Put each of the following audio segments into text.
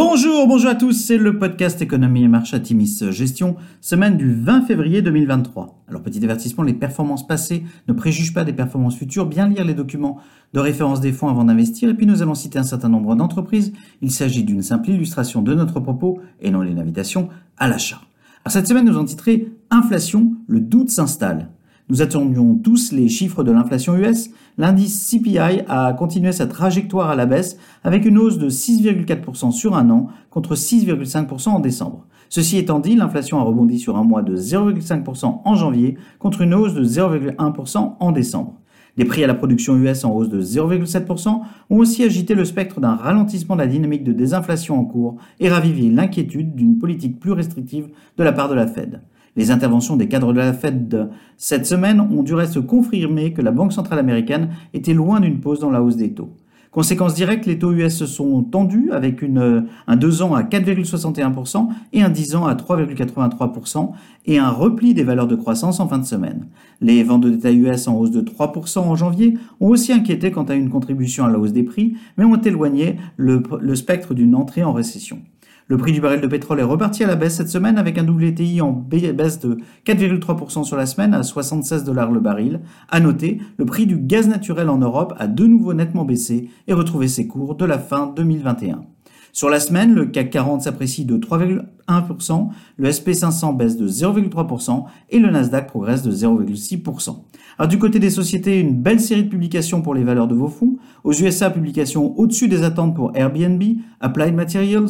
Bonjour, bonjour à tous, c'est le podcast Économie et Marche à Timis Gestion, semaine du 20 février 2023. Alors petit avertissement, les performances passées ne préjugent pas des performances futures, bien lire les documents de référence des fonds avant d'investir, et puis nous allons citer un certain nombre d'entreprises. Il s'agit d'une simple illustration de notre propos et non une invitation à l'achat. Alors cette semaine nous avons titré Inflation, le doute s'installe. Nous attendions tous les chiffres de l'inflation US. L'indice CPI a continué sa trajectoire à la baisse avec une hausse de 6,4% sur un an contre 6,5% en décembre. Ceci étant dit, l'inflation a rebondi sur un mois de 0,5% en janvier contre une hausse de 0,1% en décembre. Les prix à la production US en hausse de 0,7% ont aussi agité le spectre d'un ralentissement de la dynamique de désinflation en cours et ravivé l'inquiétude d'une politique plus restrictive de la part de la Fed. Les interventions des cadres de la Fed cette semaine ont du reste confirmé que la Banque centrale américaine était loin d'une pause dans la hausse des taux. Conséquence directe, les taux US se sont tendus avec une, un 2 ans à 4,61% et un 10 ans à 3,83% et un repli des valeurs de croissance en fin de semaine. Les ventes de détail US en hausse de 3% en janvier ont aussi inquiété quant à une contribution à la hausse des prix, mais ont éloigné le spectre d'une entrée en récession. Le prix du baril de pétrole est reparti à la baisse cette semaine avec un WTI en baisse de 4,3% sur la semaine à 76 dollars le baril. À noter, le prix du gaz naturel en Europe a de nouveau nettement baissé et retrouvé ses cours de la fin 2021. Sur la semaine, le CAC 40 s'apprécie de 3,1%, le SP500 baisse de 0,3% et le Nasdaq progresse de 0,6%. Alors du côté des sociétés, une belle série de publications pour les valeurs de vos fonds. Aux USA, publications au-dessus des attentes pour Airbnb, Applied Materials,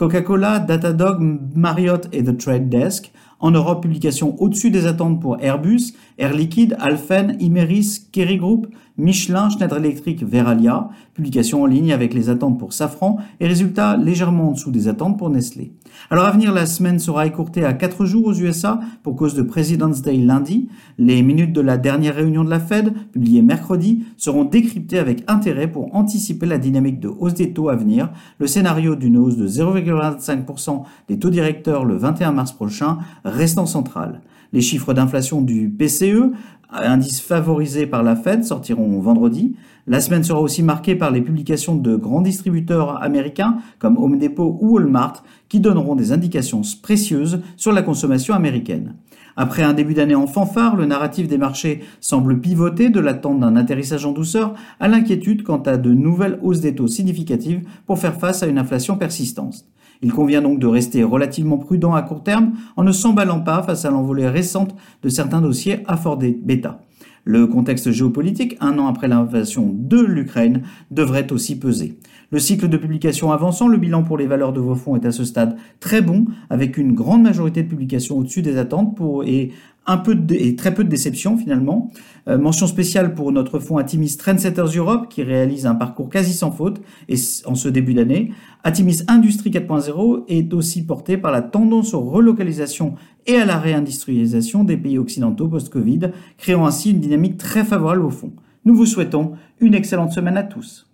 Coca-Cola, Datadog, Marriott et The Trade Desk. En Europe, publication au-dessus des attentes pour Airbus, Air Liquide, Alphen, Imeris, Kerry Group, Michelin, Schneider Electric, Veralia, publication en ligne avec les attentes pour Safran et résultats légèrement en dessous des attentes pour Nestlé. Alors à venir, la semaine sera écourtée à 4 jours aux USA pour cause de President's Day lundi. Les minutes de la dernière réunion de la Fed, publiées mercredi, seront décryptées avec intérêt pour anticiper la dynamique de hausse des taux à venir. Le scénario d'une hausse de 0,25% des taux directeurs le 21 mars prochain restant central. Les chiffres d'inflation du PCE, indice favorisé par la Fed, sortiront vendredi. La semaine sera aussi marquée par les publications de grands distributeurs américains comme Home Depot ou Walmart qui donneront des indications précieuses sur la consommation américaine. Après un début d'année en fanfare, le narratif des marchés semble pivoter de l'attente d'un atterrissage en douceur à l'inquiétude quant à de nouvelles hausses des taux significatives pour faire face à une inflation persistante. Il convient donc de rester relativement prudent à court terme en ne s'emballant pas face à l'envolée récente de certains dossiers à fort bêta. Le contexte géopolitique, un an après l'invasion de l'Ukraine, devrait aussi peser. Le cycle de publication avançant, le bilan pour les valeurs de vos fonds est à ce stade très bon, avec une grande majorité de publications au-dessus des attentes pour, et un peu de, et très peu de déception finalement. Euh, mention spéciale pour notre fonds Atimis Trendsetters Europe qui réalise un parcours quasi sans faute et en ce début d'année. Atimis Industrie 4.0 est aussi porté par la tendance aux relocalisations et à la réindustrialisation des pays occidentaux post-Covid, créant ainsi une dynamique très favorable au fond. Nous vous souhaitons une excellente semaine à tous.